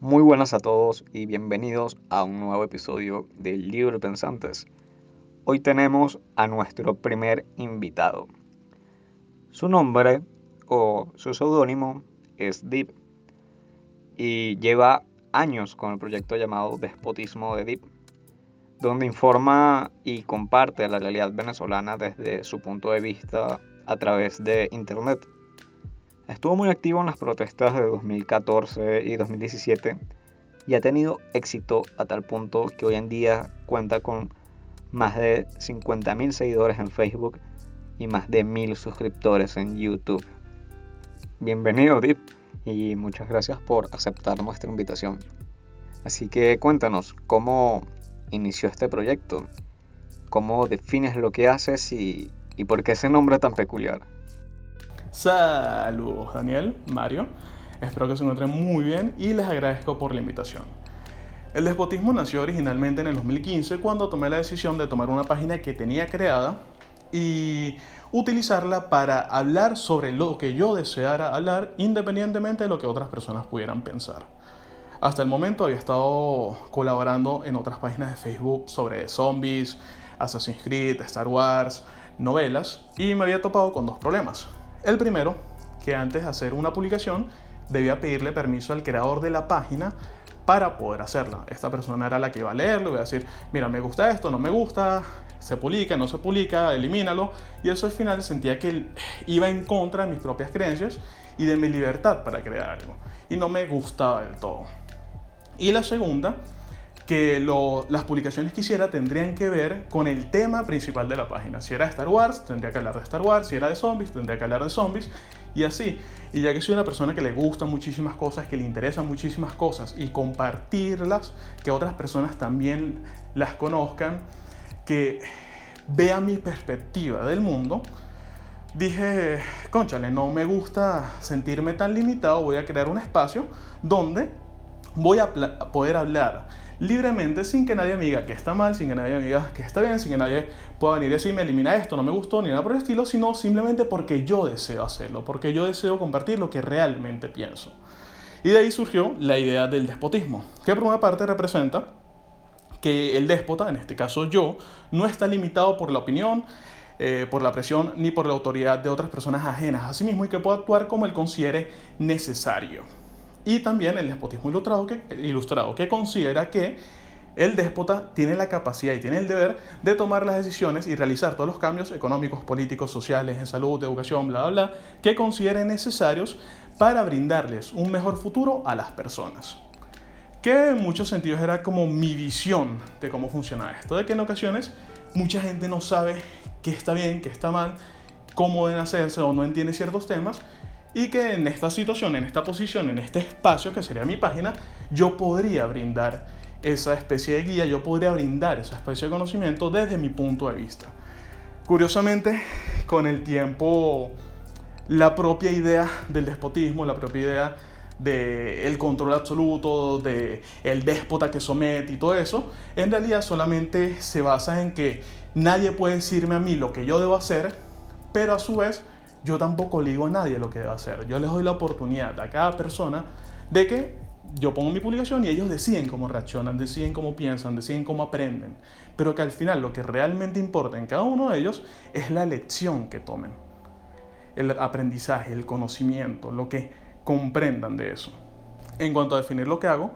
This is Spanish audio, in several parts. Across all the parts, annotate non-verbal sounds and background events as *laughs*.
Muy buenas a todos y bienvenidos a un nuevo episodio de Libre Pensantes. Hoy tenemos a nuestro primer invitado. Su nombre o su seudónimo es Deep y lleva años con el proyecto llamado Despotismo de Deep, donde informa y comparte la realidad venezolana desde su punto de vista a través de Internet. Estuvo muy activo en las protestas de 2014 y 2017 y ha tenido éxito a tal punto que hoy en día cuenta con más de 50.000 seguidores en Facebook y más de 1.000 suscriptores en YouTube. Bienvenido, Deep, y muchas gracias por aceptar nuestra invitación. Así que cuéntanos, ¿cómo inició este proyecto? ¿Cómo defines lo que haces y, y por qué ese nombre tan peculiar? Saludos Daniel, Mario. Espero que se encuentren muy bien y les agradezco por la invitación. El despotismo nació originalmente en el 2015 cuando tomé la decisión de tomar una página que tenía creada y utilizarla para hablar sobre lo que yo deseara hablar independientemente de lo que otras personas pudieran pensar. Hasta el momento había estado colaborando en otras páginas de Facebook sobre zombies, Assassin's Creed, Star Wars, novelas y me había topado con dos problemas. El primero, que antes de hacer una publicación debía pedirle permiso al creador de la página para poder hacerla. Esta persona era la que iba a leerlo, iba a decir, mira, me gusta esto, no me gusta, se publica, no se publica, elimínalo. Y eso al final sentía que iba en contra de mis propias creencias y de mi libertad para crear algo. Y no me gustaba del todo. Y la segunda que las publicaciones que hiciera tendrían que ver con el tema principal de la página. Si era Star Wars, tendría que hablar de Star Wars. Si era de zombies, tendría que hablar de zombies. Y así. Y ya que soy una persona que le gustan muchísimas cosas, que le interesan muchísimas cosas y compartirlas, que otras personas también las conozcan, que vean mi perspectiva del mundo, dije, conchale, no me gusta sentirme tan limitado, voy a crear un espacio donde voy a poder hablar libremente sin que nadie me diga que está mal, sin que nadie me diga que está bien, sin que nadie pueda venir y decirme elimina esto, no me gustó, ni nada por el estilo, sino simplemente porque yo deseo hacerlo, porque yo deseo compartir lo que realmente pienso. Y de ahí surgió la idea del despotismo, que por una parte representa que el déspota, en este caso yo, no está limitado por la opinión, eh, por la presión ni por la autoridad de otras personas ajenas a sí mismo y que pueda actuar como él considere necesario y también el despotismo ilustrado que, ilustrado, que considera que el déspota tiene la capacidad y tiene el deber de tomar las decisiones y realizar todos los cambios económicos, políticos, sociales, en salud, educación, bla, bla, bla, que considere necesarios para brindarles un mejor futuro a las personas. Que en muchos sentidos era como mi visión de cómo funciona esto, de que en ocasiones mucha gente no sabe qué está bien, qué está mal, cómo deben hacerse o no entiende ciertos temas y que en esta situación, en esta posición, en este espacio que sería mi página, yo podría brindar esa especie de guía, yo podría brindar esa especie de conocimiento desde mi punto de vista. Curiosamente, con el tiempo, la propia idea del despotismo, la propia idea del control absoluto, de el déspota que somete y todo eso, en realidad solamente se basa en que nadie puede decirme a mí lo que yo debo hacer, pero a su vez yo tampoco le digo a nadie lo que debe hacer. Yo les doy la oportunidad a cada persona de que yo pongo mi publicación y ellos deciden cómo reaccionan, deciden cómo piensan, deciden cómo aprenden. Pero que al final lo que realmente importa en cada uno de ellos es la lección que tomen. El aprendizaje, el conocimiento, lo que comprendan de eso. En cuanto a definir lo que hago,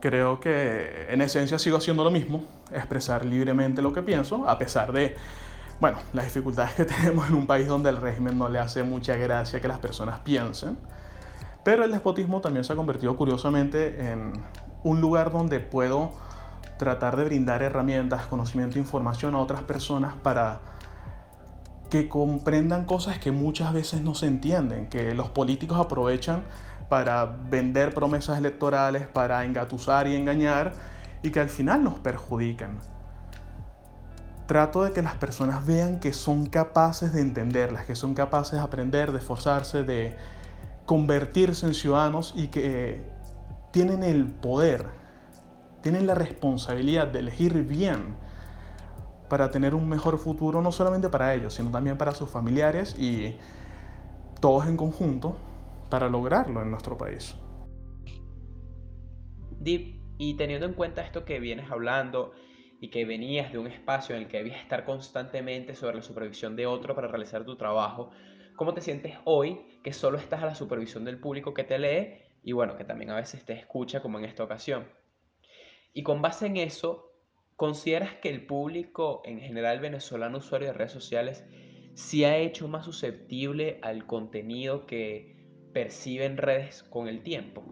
creo que en esencia sigo haciendo lo mismo, expresar libremente lo que pienso, a pesar de bueno, las dificultades que *laughs* tenemos en un país donde el régimen no le hace mucha gracia que las personas piensen. Pero el despotismo también se ha convertido curiosamente en un lugar donde puedo tratar de brindar herramientas, conocimiento información a otras personas para que comprendan cosas que muchas veces no se entienden, que los políticos aprovechan para vender promesas electorales, para engatusar y engañar y que al final nos perjudican trato de que las personas vean que son capaces de entenderlas, que son capaces de aprender, de esforzarse, de convertirse en ciudadanos y que tienen el poder, tienen la responsabilidad de elegir bien para tener un mejor futuro, no solamente para ellos, sino también para sus familiares y todos en conjunto para lograrlo en nuestro país. Deep, y teniendo en cuenta esto que vienes hablando y que venías de un espacio en el que debías estar constantemente sobre la supervisión de otro para realizar tu trabajo, ¿cómo te sientes hoy que solo estás a la supervisión del público que te lee y bueno, que también a veces te escucha como en esta ocasión? Y con base en eso, ¿consideras que el público en general venezolano usuario de redes sociales se ha hecho más susceptible al contenido que percibe en redes con el tiempo?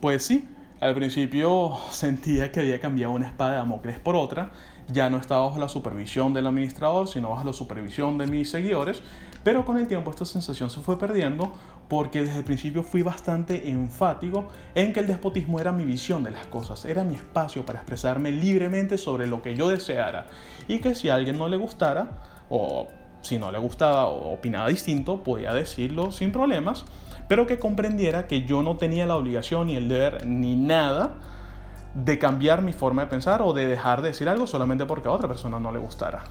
Pues sí, al principio sentía que había cambiado una espada de Damocles por otra, ya no estaba bajo la supervisión del administrador, sino bajo la supervisión de mis seguidores, pero con el tiempo esta sensación se fue perdiendo porque desde el principio fui bastante enfático en que el despotismo era mi visión de las cosas, era mi espacio para expresarme libremente sobre lo que yo deseara. Y que si a alguien no le gustara o si no le gustaba o opinaba distinto, podía decirlo sin problemas, pero que comprendiera que yo no tenía la obligación ni el deber ni nada de cambiar mi forma de pensar o de dejar de decir algo solamente porque a otra persona no le gustara.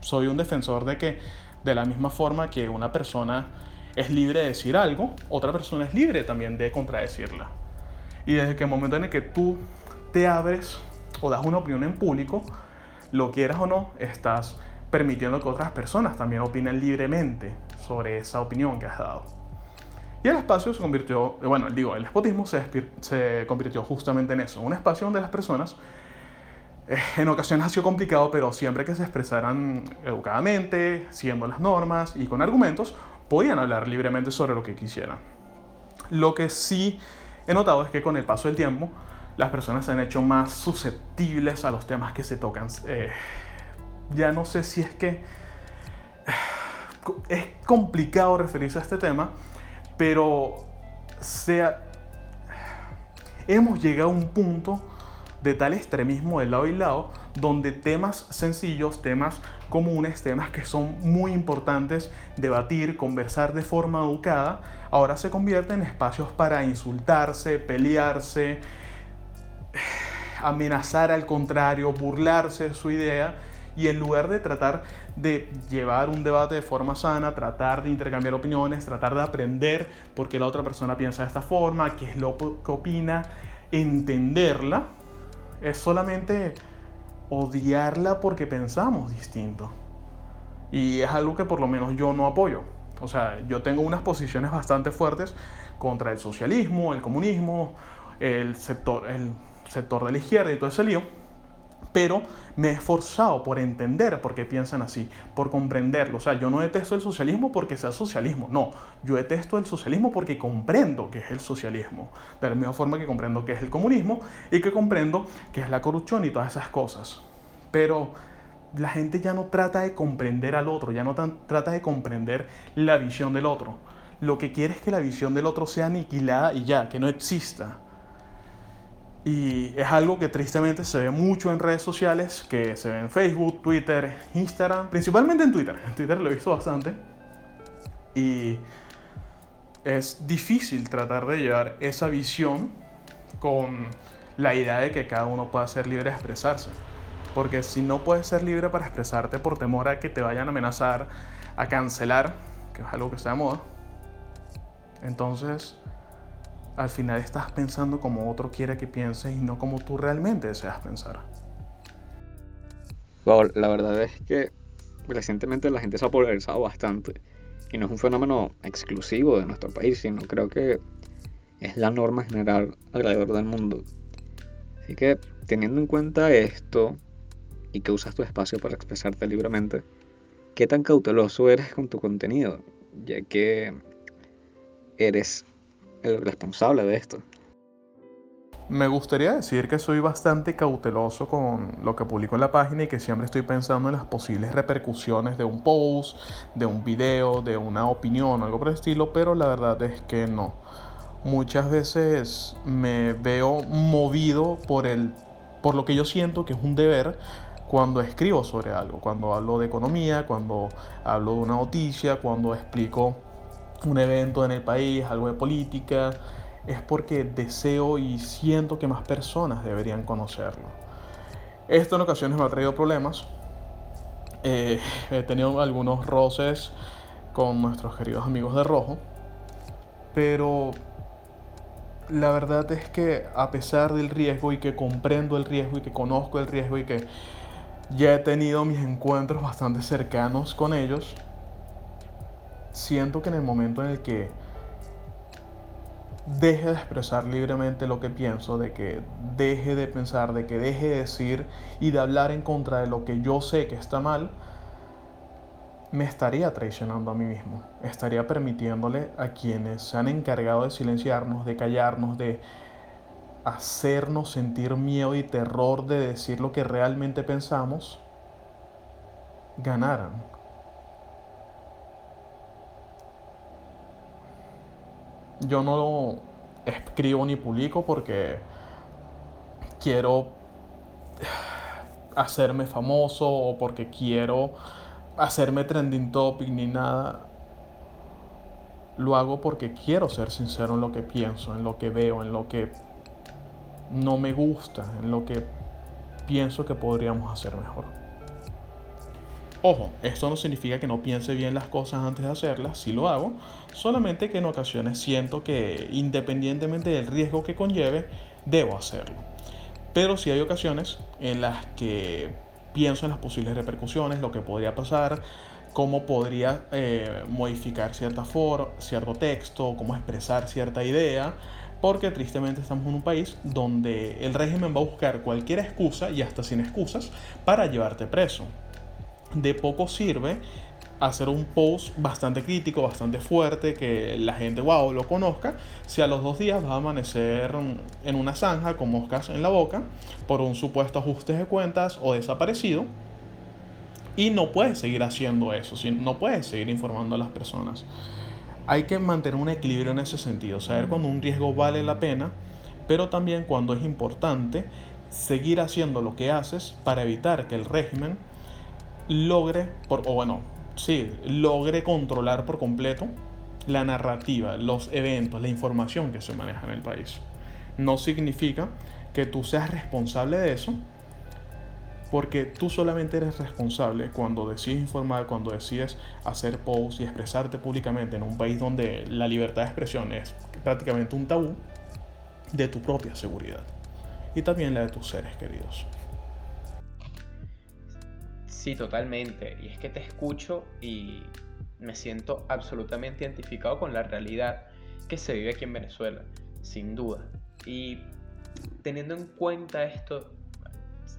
Soy un defensor de que de la misma forma que una persona es libre de decir algo, otra persona es libre también de contradecirla. Y desde que el momento en el que tú te abres o das una opinión en público, lo quieras o no, estás permitiendo que otras personas también opinen libremente sobre esa opinión que has dado. Y el espacio se convirtió, bueno, digo, el espotismo se, se convirtió justamente en eso, un espacio donde las personas eh, en ocasiones ha sido complicado, pero siempre que se expresaran educadamente, siguiendo las normas y con argumentos, podían hablar libremente sobre lo que quisieran. Lo que sí he notado es que con el paso del tiempo, las personas se han hecho más susceptibles a los temas que se tocan. Eh, ya no sé si es que es complicado referirse a este tema, pero sea, hemos llegado a un punto de tal extremismo de lado y lado, donde temas sencillos, temas comunes, temas que son muy importantes debatir, conversar de forma educada, ahora se convierten en espacios para insultarse, pelearse, amenazar al contrario, burlarse de su idea y en lugar de tratar de llevar un debate de forma sana, tratar de intercambiar opiniones, tratar de aprender por qué la otra persona piensa de esta forma, qué es lo que opina, entenderla, es solamente odiarla porque pensamos distinto. Y es algo que por lo menos yo no apoyo. O sea, yo tengo unas posiciones bastante fuertes contra el socialismo, el comunismo, el sector, el sector de la izquierda y todo ese lío pero me he esforzado por entender por qué piensan así, por comprenderlo. O sea, yo no detesto el socialismo porque sea socialismo, no, yo detesto el socialismo porque comprendo que es el socialismo, de la misma forma que comprendo que es el comunismo y que comprendo que es la corrupción y todas esas cosas. Pero la gente ya no trata de comprender al otro, ya no trata de comprender la visión del otro. Lo que quiere es que la visión del otro sea aniquilada y ya, que no exista. Y es algo que tristemente se ve mucho en redes sociales, que se ve en Facebook, Twitter, Instagram, principalmente en Twitter. En Twitter lo he visto bastante. Y es difícil tratar de llevar esa visión con la idea de que cada uno pueda ser libre de expresarse. Porque si no puedes ser libre para expresarte por temor a que te vayan a amenazar, a cancelar, que es algo que está de moda, entonces al final estás pensando como otro quiere que pienses y no como tú realmente deseas pensar. la verdad es que recientemente la gente se ha polarizado bastante y no es un fenómeno exclusivo de nuestro país, sino creo que es la norma general alrededor del mundo. Así que teniendo en cuenta esto y que usas tu espacio para expresarte libremente, ¿qué tan cauteloso eres con tu contenido? Ya que eres el responsable de esto. Me gustaría decir que soy bastante cauteloso con lo que publico en la página y que siempre estoy pensando en las posibles repercusiones de un post, de un video, de una opinión, algo por el estilo, pero la verdad es que no. Muchas veces me veo movido por, el, por lo que yo siento que es un deber cuando escribo sobre algo, cuando hablo de economía, cuando hablo de una noticia, cuando explico un evento en el país, algo de política, es porque deseo y siento que más personas deberían conocerlo. Esto en ocasiones me ha traído problemas. Eh, he tenido algunos roces con nuestros queridos amigos de Rojo, pero la verdad es que a pesar del riesgo y que comprendo el riesgo y que conozco el riesgo y que ya he tenido mis encuentros bastante cercanos con ellos, siento que en el momento en el que deje de expresar libremente lo que pienso, de que deje de pensar, de que deje de decir y de hablar en contra de lo que yo sé que está mal, me estaría traicionando a mí mismo. Estaría permitiéndole a quienes se han encargado de silenciarnos, de callarnos, de hacernos sentir miedo y terror de decir lo que realmente pensamos, ganaran. Yo no escribo ni publico porque quiero hacerme famoso o porque quiero hacerme trending topic ni nada. Lo hago porque quiero ser sincero en lo que pienso, en lo que veo, en lo que no me gusta, en lo que pienso que podríamos hacer mejor. Ojo, esto no significa que no piense bien las cosas antes de hacerlas, sí lo hago, solamente que en ocasiones siento que independientemente del riesgo que conlleve, debo hacerlo. Pero sí hay ocasiones en las que pienso en las posibles repercusiones, lo que podría pasar, cómo podría eh, modificar cierta forma, cierto texto, cómo expresar cierta idea, porque tristemente estamos en un país donde el régimen va a buscar cualquier excusa y hasta sin excusas para llevarte preso. De poco sirve hacer un post bastante crítico, bastante fuerte, que la gente, wow, lo conozca, si a los dos días va a amanecer en una zanja con moscas en la boca por un supuesto ajuste de cuentas o desaparecido. Y no puedes seguir haciendo eso, no puedes seguir informando a las personas. Hay que mantener un equilibrio en ese sentido, saber cuando un riesgo vale la pena, pero también cuando es importante seguir haciendo lo que haces para evitar que el régimen logre, por, o bueno, sí, logre controlar por completo la narrativa, los eventos, la información que se maneja en el país. No significa que tú seas responsable de eso, porque tú solamente eres responsable cuando decides informar, cuando decides hacer posts y expresarte públicamente en un país donde la libertad de expresión es prácticamente un tabú, de tu propia seguridad y también la de tus seres queridos. Sí, totalmente. Y es que te escucho y me siento absolutamente identificado con la realidad que se vive aquí en Venezuela, sin duda. Y teniendo en cuenta esto,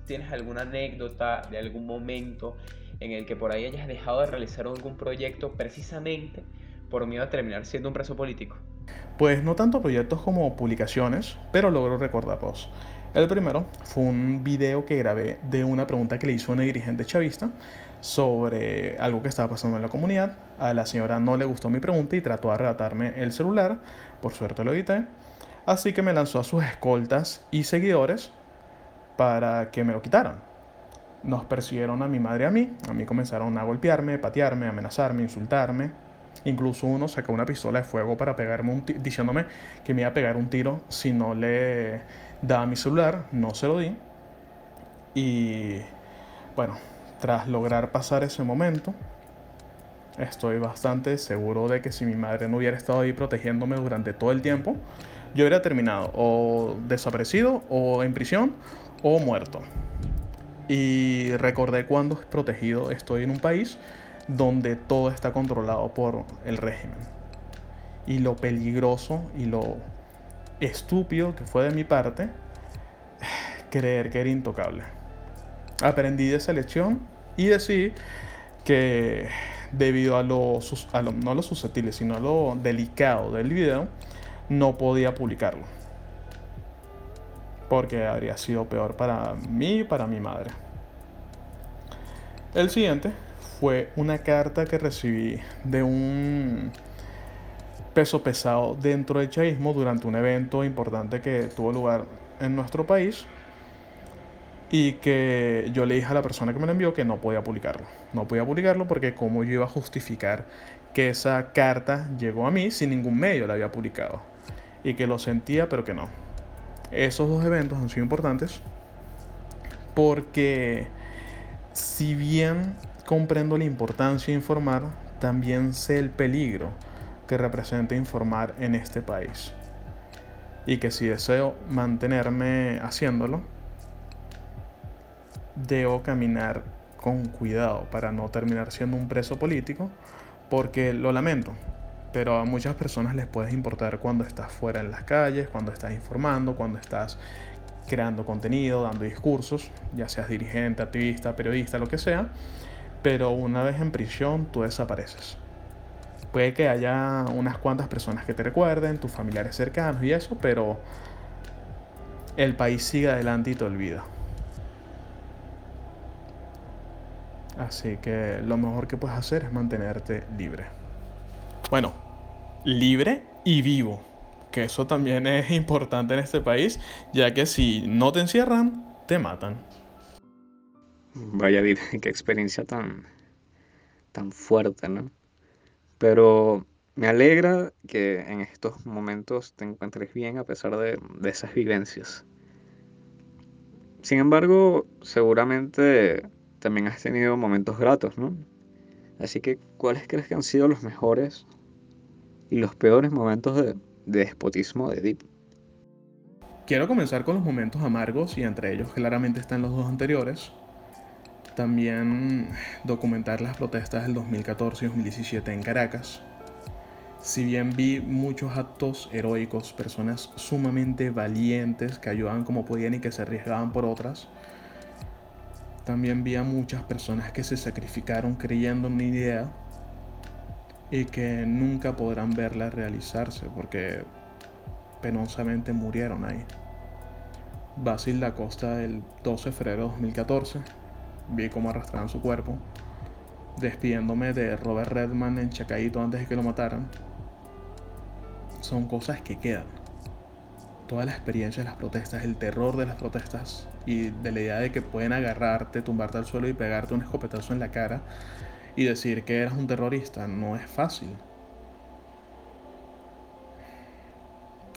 ¿tienes alguna anécdota de algún momento en el que por ahí hayas dejado de realizar algún proyecto precisamente por miedo a terminar siendo un preso político? Pues no tanto proyectos como publicaciones, pero logro recordarlos. El primero fue un video que grabé de una pregunta que le hizo una dirigente chavista sobre algo que estaba pasando en la comunidad. A la señora no le gustó mi pregunta y trató de arrebatarme el celular. Por suerte lo edité. Así que me lanzó a sus escoltas y seguidores para que me lo quitaran. Nos persiguieron a mi madre y a mí. A mí comenzaron a golpearme, patearme, amenazarme, insultarme. Incluso uno sacó una pistola de fuego para pegarme un diciéndome que me iba a pegar un tiro si no le daba mi celular, no se lo di. Y bueno, tras lograr pasar ese momento, estoy bastante seguro de que si mi madre no hubiera estado ahí protegiéndome durante todo el tiempo, yo hubiera terminado o desaparecido o en prisión o muerto. Y recordé cuando protegido estoy en un país donde todo está controlado por el régimen. Y lo peligroso y lo estúpido que fue de mi parte creer que era intocable. Aprendí de esa lección y decidí que debido a lo, a lo, no a lo susceptible, sino a lo delicado del video, no podía publicarlo. Porque habría sido peor para mí y para mi madre. El siguiente fue una carta que recibí de un peso pesado dentro del chavismo durante un evento importante que tuvo lugar en nuestro país y que yo le dije a la persona que me lo envió que no podía publicarlo. No podía publicarlo porque cómo yo iba a justificar que esa carta llegó a mí sin ningún medio la había publicado y que lo sentía pero que no. Esos dos eventos han sido importantes porque si bien comprendo la importancia de informar, también sé el peligro que representa informar en este país. y que si deseo mantenerme haciéndolo, debo caminar con cuidado para no terminar siendo un preso político, porque lo lamento, pero a muchas personas les puede importar cuando estás fuera en las calles, cuando estás informando, cuando estás creando contenido, dando discursos, ya seas dirigente, activista, periodista, lo que sea, pero una vez en prisión tú desapareces. Puede que haya unas cuantas personas que te recuerden, tus familiares cercanos y eso, pero el país sigue adelante y te olvida. Así que lo mejor que puedes hacer es mantenerte libre. Bueno, libre y vivo. Que eso también es *laughs* importante en este país, ya que si no te encierran, te matan. Vaya, *laughs* qué experiencia tan, tan fuerte, ¿no? Pero me alegra que en estos momentos te encuentres bien a pesar de, de esas vivencias. Sin embargo, seguramente también has tenido momentos gratos, ¿no? Así que, ¿cuáles crees que han sido los mejores y los peores momentos de, despotismo de Deep? Quiero comenzar con los momentos amargos y entre ellos claramente están los dos anteriores. También documentar las protestas del 2014 y 2017 en Caracas. Si bien vi muchos actos heroicos, personas sumamente valientes que ayudaban como podían y que se arriesgaban por otras, también vi a muchas personas que se sacrificaron creyendo en una idea y que nunca podrán verla realizarse porque penosamente murieron ahí. Basil Costa del 12 de febrero de 2014, vi cómo arrastraban su cuerpo, despidiéndome de Robert Redman en Chacaito antes de que lo mataran. Son cosas que quedan toda la experiencia de las protestas, el terror de las protestas y de la idea de que pueden agarrarte, tumbarte al suelo y pegarte un escopetazo en la cara y decir que eras un terrorista, no es fácil.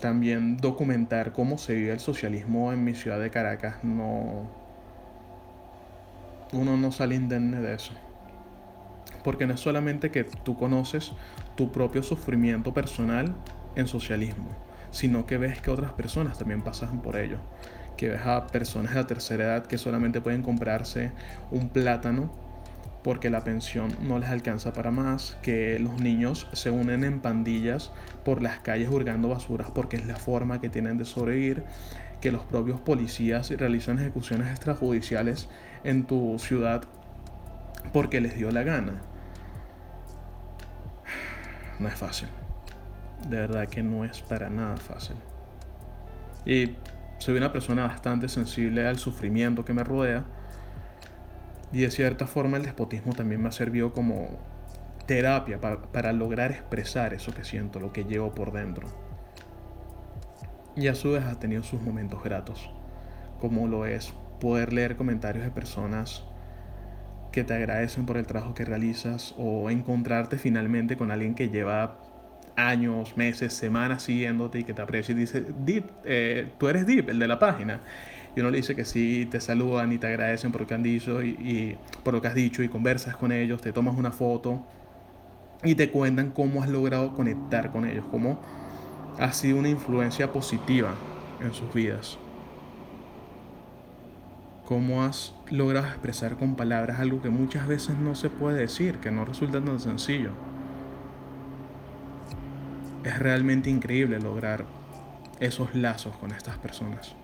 También documentar cómo se vive el socialismo en mi ciudad de Caracas, no... Uno no sale indemne de eso. Porque no es solamente que tú conoces tu propio sufrimiento personal en socialismo sino que ves que otras personas también pasan por ello. Que ves a personas de la tercera edad que solamente pueden comprarse un plátano porque la pensión no les alcanza para más, que los niños se unen en pandillas por las calles hurgando basuras porque es la forma que tienen de sobrevivir, que los propios policías realizan ejecuciones extrajudiciales en tu ciudad porque les dio la gana. No es fácil de verdad que no es para nada fácil. Y soy una persona bastante sensible al sufrimiento que me rodea. Y de cierta forma el despotismo también me ha servido como terapia para, lograr expresar eso que siento, lo que llevo por dentro. Y a su vez ha tenido sus momentos gratos, como lo es poder leer comentarios de personas que te agradecen por el trabajo que realizas o encontrarte finalmente con alguien que lleva años, meses, semanas siguiéndote y que te aprecia y dice, Deep, eh, tú eres Deep, el de la página. Y uno le dice que sí, te saludan y te agradecen por lo que han dicho y, por lo que has dicho y conversas con ellos, te tomas una foto y te cuentan cómo has logrado conectar con ellos, cómo ha sido una influencia positiva en sus vidas. Cómo has logrado expresar con palabras algo que muchas veces no se puede decir, que no resulta tan sencillo es realmente increíble lograr esos lazos con estas personas.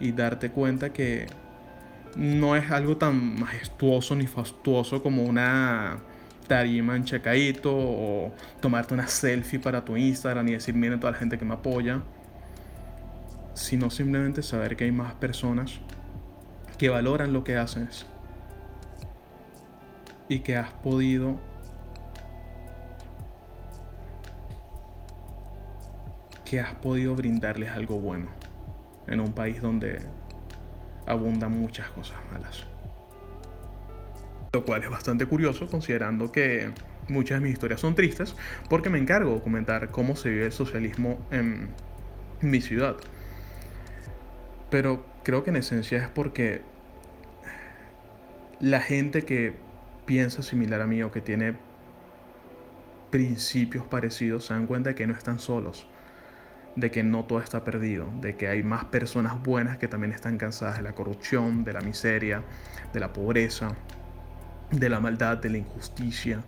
Y darte cuenta que no es algo tan majestuoso ni fastuoso como una tarima en checadito o tomarte una selfie para tu Instagram y decir miren toda la gente que me apoya, sino simplemente saber que hay más personas que valoran lo que haces y que has podido que has podido brindarles algo bueno en un país donde abundan muchas cosas malas. Lo cual es bastante curioso considerando que muchas de mis historias son tristes porque me encargo de documentar cómo se vive el socialismo en mi ciudad. Pero creo que en esencia es porque la gente que piensa similar a mí o que tiene principios parecidos se dan cuenta de que no están solos de que no todo está perdido, de que hay más personas buenas que también están cansadas de la corrupción, de la miseria, de la pobreza, de la maldad, de la injusticia,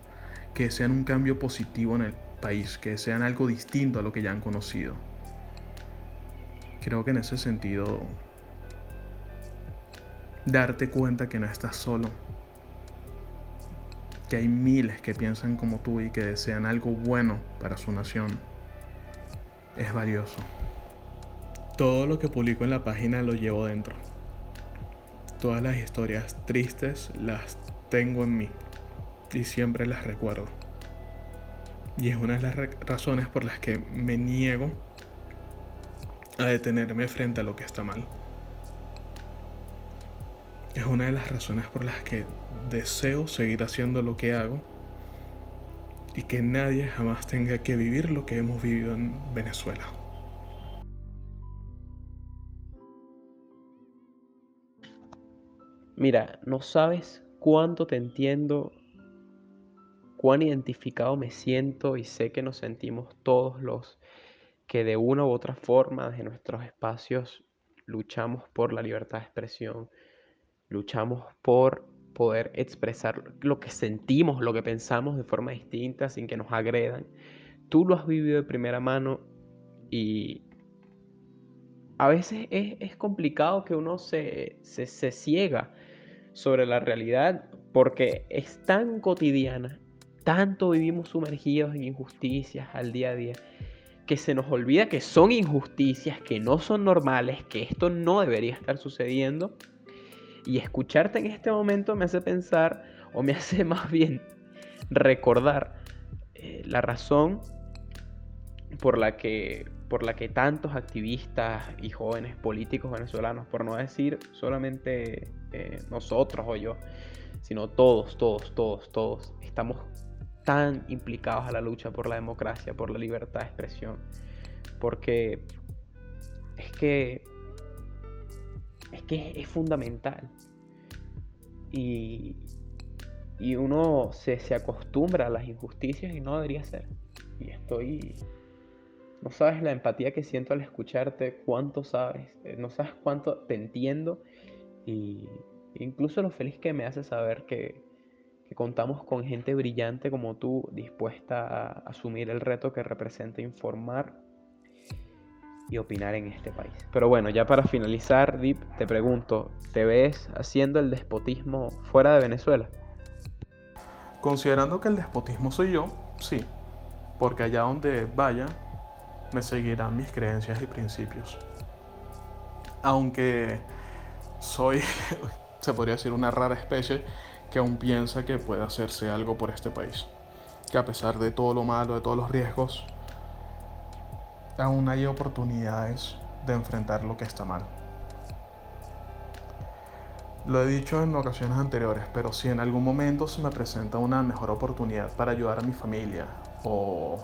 que sean un cambio positivo en el país, que sean algo distinto a lo que ya han conocido. Creo que en ese sentido, darte cuenta que no estás solo, que hay miles que piensan como tú y que desean algo bueno para su nación, es valioso. Todo lo que publico en la página lo llevo dentro. Todas las historias tristes las tengo en mí y siempre las recuerdo. Y es una de las razones por las que me niego a detenerme frente a lo que está mal. Es una de las razones por las que deseo seguir haciendo lo que hago y que nadie jamás tenga que vivir lo que hemos vivido en Venezuela. Mira, no sabes cuánto te entiendo, cuán identificado me siento y sé que nos sentimos todos los que de una u otra forma desde nuestros espacios luchamos por la libertad de expresión, luchamos por poder expresar lo que sentimos, lo que pensamos de forma distinta sin que nos agredan. Tú lo has vivido de primera mano y a veces es, complicado que uno se, se, se ciega sobre la realidad porque es tan cotidiana, tanto vivimos sumergidos en injusticias al día a día, que se nos olvida que son injusticias, que no son normales, que esto no debería estar sucediendo y escucharte en este momento me hace pensar, o me *laughs* hace más bien recordar eh, la razón por la que por la que tantos activistas y jóvenes políticos venezolanos, por no decir solamente eh, nosotros o yo, sino todos, todos, todos, todos, estamos tan implicados a la lucha por la democracia, por la libertad de expresión, porque es que es que es fundamental. Y, uno se, acostumbra a las injusticias y no debería ser. Y estoy... No sabes la empatía que siento al escucharte, cuánto sabes, eh, no sabes cuánto te entiendo y incluso lo feliz que me hace saber que, que contamos con gente brillante como tú dispuesta a asumir el reto que representa informar y opinar en este país. Pero bueno, ya para finalizar, Deep, te pregunto, ¿te ves haciendo el despotismo fuera de Venezuela? Considerando que el despotismo soy yo, sí, porque allá donde vaya, me seguirán mis creencias y principios. Aunque soy, *laughs* se podría decir, una rara especie que aún piensa que puede hacerse algo por este país. Que a pesar de todo lo malo, de todos los riesgos, aún hay oportunidades de enfrentar lo que está mal. Lo he dicho en ocasiones anteriores, pero si en algún momento se me presenta una mejor oportunidad para ayudar a mi familia o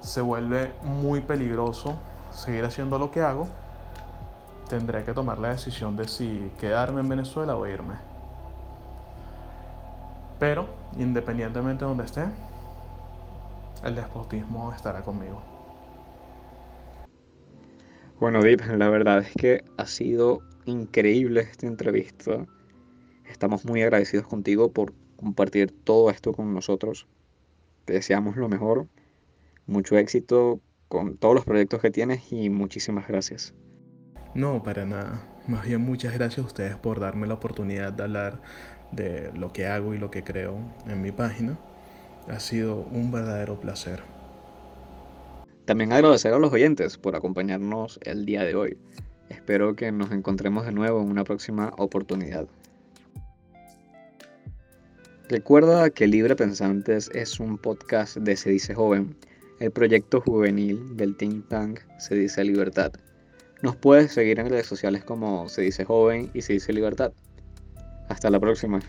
se vuelve muy peligroso seguir haciendo lo que hago, tendré que tomar la decisión de si quedarme en Venezuela o irme. Pero, independientemente de donde esté, el despotismo estará conmigo. Bueno, Deep, *laughs* la verdad es que ha sido increíble esta entrevista. Estamos muy agradecidos contigo por compartir todo esto con nosotros. Te deseamos lo mejor, mucho éxito con todos los proyectos que tienes y muchísimas gracias. No, para nada. Más bien muchas gracias a ustedes por darme la oportunidad de hablar de lo que hago y lo que creo en mi página. Ha sido un verdadero placer. También agradecer a los oyentes por acompañarnos el día de hoy. Espero que nos encontremos de nuevo en una próxima oportunidad. Recuerda que Libre Pensantes es un podcast de Se Dice Joven, el proyecto juvenil del think tank Se Dice Libertad. Nos puedes seguir en redes sociales como Se Dice Joven y Se Dice Libertad. Hasta la próxima.